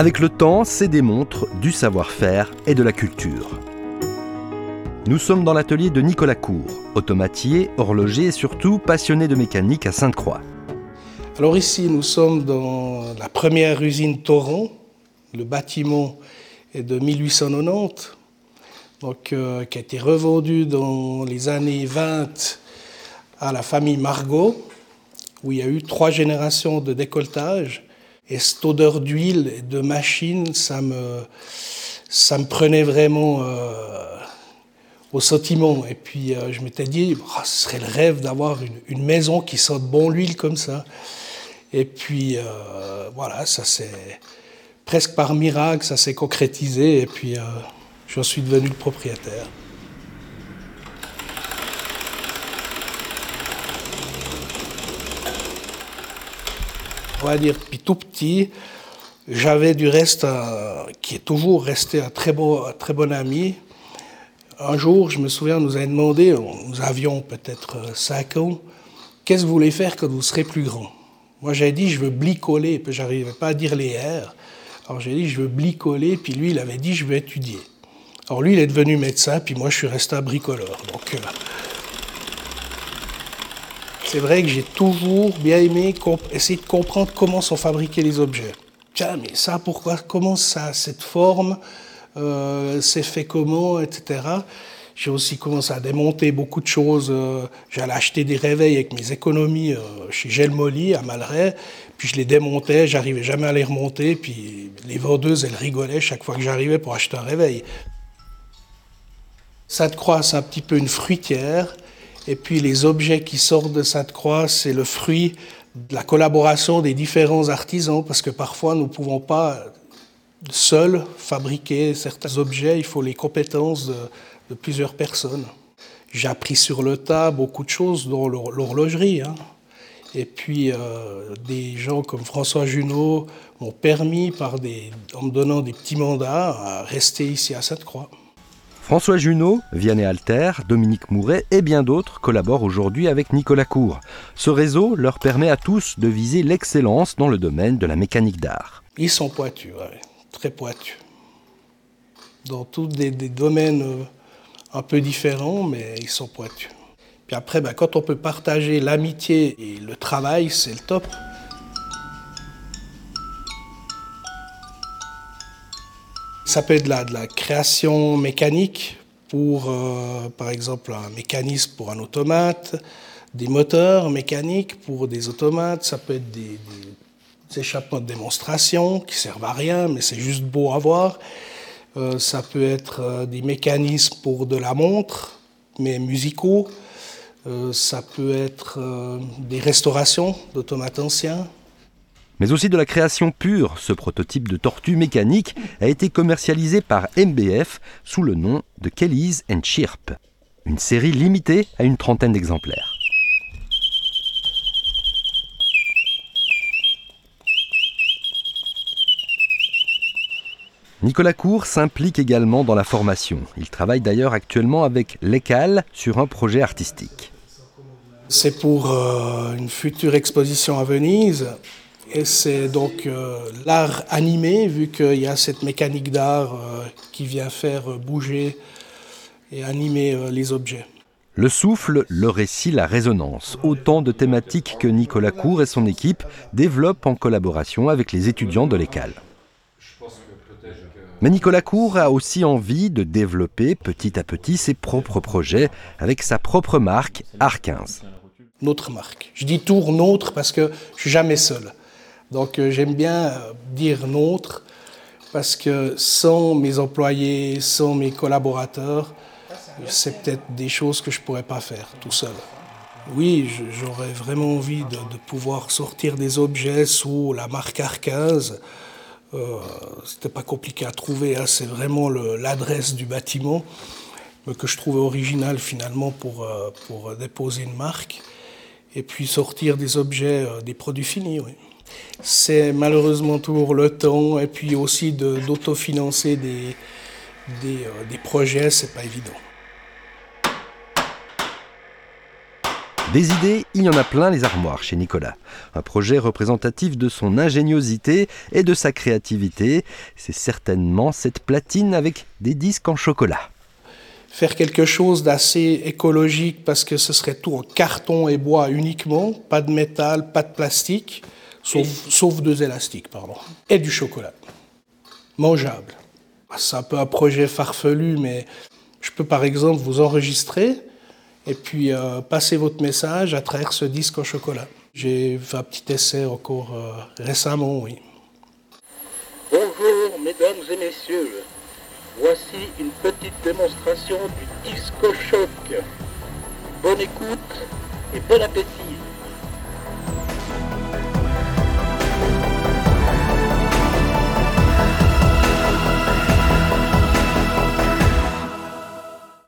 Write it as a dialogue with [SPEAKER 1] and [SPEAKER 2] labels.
[SPEAKER 1] Avec le temps, c'est des montres, du savoir-faire et de la culture. Nous sommes dans l'atelier de Nicolas Cour, automatier, horloger et surtout passionné de mécanique à Sainte-Croix.
[SPEAKER 2] Alors ici, nous sommes dans la première usine Toron. Le bâtiment est de 1890, donc, euh, qui a été revendu dans les années 20 à la famille Margot, où il y a eu trois générations de décolletage. Et cette odeur d'huile et de machine, ça me, ça me prenait vraiment euh, au sentiment. Et puis euh, je m'étais dit, oh, ce serait le rêve d'avoir une, maison qui sente bon l'huile comme ça. Et puis euh, voilà, ça s'est presque par miracle, ça s'est concrétisé. Et puis j'en suis devenu le propriétaire. On va dire, puis tout petit, j'avais du reste, qui est toujours resté un très, beau, très bon ami. Un jour, je me souviens, on nous a demandé, nous avions peut-être 5 ans, qu'est-ce que vous voulez faire quand vous serez plus grand? Moi, j'avais dit, je veux blicoler, puis j'arrivais pas à dire les R. Alors j'ai dit, je veux blicoler, puis lui, il avait dit, je veux étudier. Alors lui, il est devenu médecin, puis moi, je suis resté un bricoleur. Donc, euh, c'est vrai que j'ai toujours bien aimé essayer de comprendre comment sont fabriqués les objets. Tiens, mais ça, pourquoi, comment ça, cette forme, euh, c'est fait comment, etc. J'ai aussi commencé à démonter beaucoup de choses. Euh, j'allais acheter des réveils avec mes économies euh, chez Gelmoli à Malray, puis je les démontais, j'arrivais jamais à les remonter, puis les vendeuses, elles rigolaient chaque fois que j'arrivais pour acheter un réveil. Ça te croit, c'est un petit peu une fruitière. Et puis les objets qui sortent de Sainte-Croix, c'est le fruit de la collaboration des différents artisans, parce que parfois nous ne pouvons pas seuls fabriquer certains objets, il faut les compétences de, plusieurs personnes. J'ai appris sur le tas beaucoup de choses, dont l'horlogerie. Hein. Et puis euh, des gens comme François Junot m'ont permis, en me donnant des petits mandats, à rester ici à Sainte-Croix.
[SPEAKER 1] François Junot, Vianney Alter, Dominique Mouret et bien d'autres collaborent aujourd'hui avec Nicolas Cour. Ce réseau leur permet à tous de viser l'excellence dans le domaine de la mécanique d'art.
[SPEAKER 2] Ils sont pointus, très pointus. Dans tous des, domaines euh, un peu différents, mais ils sont pointus. Puis après, ben, quand on peut partager l'amitié et le travail, c'est le top. Ça peut être de la, création mécanique pour, euh, par exemple, un mécanisme pour un automate, des moteurs mécaniques pour des automates, ça peut être des, échappements de démonstration qui servent à rien, mais c'est juste beau à voir. Euh, ça peut être euh, des mécanismes pour de la montre, mais musicaux. ça peut être des restaurations d'automates anciens
[SPEAKER 1] mais aussi de la création pure. Ce prototype de tortue mécanique a été commercialisé par MBF sous le nom de Kelly's and Chirp, une série limitée à une trentaine d'exemplaires. Nicolas Cour s'implique également dans la formation. Il travaille d'ailleurs actuellement avec l'ECAL sur un projet artistique.
[SPEAKER 2] C'est pour euh, une future exposition à Venise et c'est donc euh, l'art animé, vu qu'il y a cette mécanique d'art euh, qui vient faire bouger et animer euh, les objets.
[SPEAKER 1] Le souffle, le récit, la résonance, autant de thématiques que Nicolas Cour et son équipe développent en collaboration avec les étudiants de l'école. Mais Nicolas Cour a aussi envie de développer petit à petit ses propres projets avec sa propre marque Art 15.
[SPEAKER 2] Notre marque. Je dis tour nôtre parce que je suis jamais seul. Donc euh, j'aime bien euh, dire nôtre parce que sans mes employés, sans mes collaborateurs, c'est peut-être des choses que je ne pourrais pas faire tout seul. Oui, j'aurais vraiment envie de, pouvoir sortir des objets sous la marque R15. Euh, C'était pas compliqué à trouver, hein. c'est vraiment l'adresse du bâtiment que je trouvais original finalement euh, pour déposer une marque. Et puis sortir des objets, des produits finis, oui c'est malheureusement toujours le temps et puis aussi d'autofinancer des, des, euh, des projets, c'est pas évident.
[SPEAKER 1] Des idées, il y en a plein les armoires chez Nicolas. Un projet représentatif de son ingéniosité et de sa créativité. C'est certainement cette platine avec des disques en chocolat.
[SPEAKER 2] Faire quelque chose d'assez écologique parce que ce serait tout en carton et bois uniquement, pas de métal, pas de plastique, sauf, sauf deux élastiques, pardon, et du chocolat. Mangeable. C'est un peu un projet farfelu, mais je peux par exemple vous enregistrer et puis euh, passer votre message à travers ce disque au chocolat. J'ai fait un petit essai encore euh, récemment, oui.
[SPEAKER 3] Bonjour mesdames et messieurs, voici une petite démonstration du disco choc. Bonne écoute et bon appétit.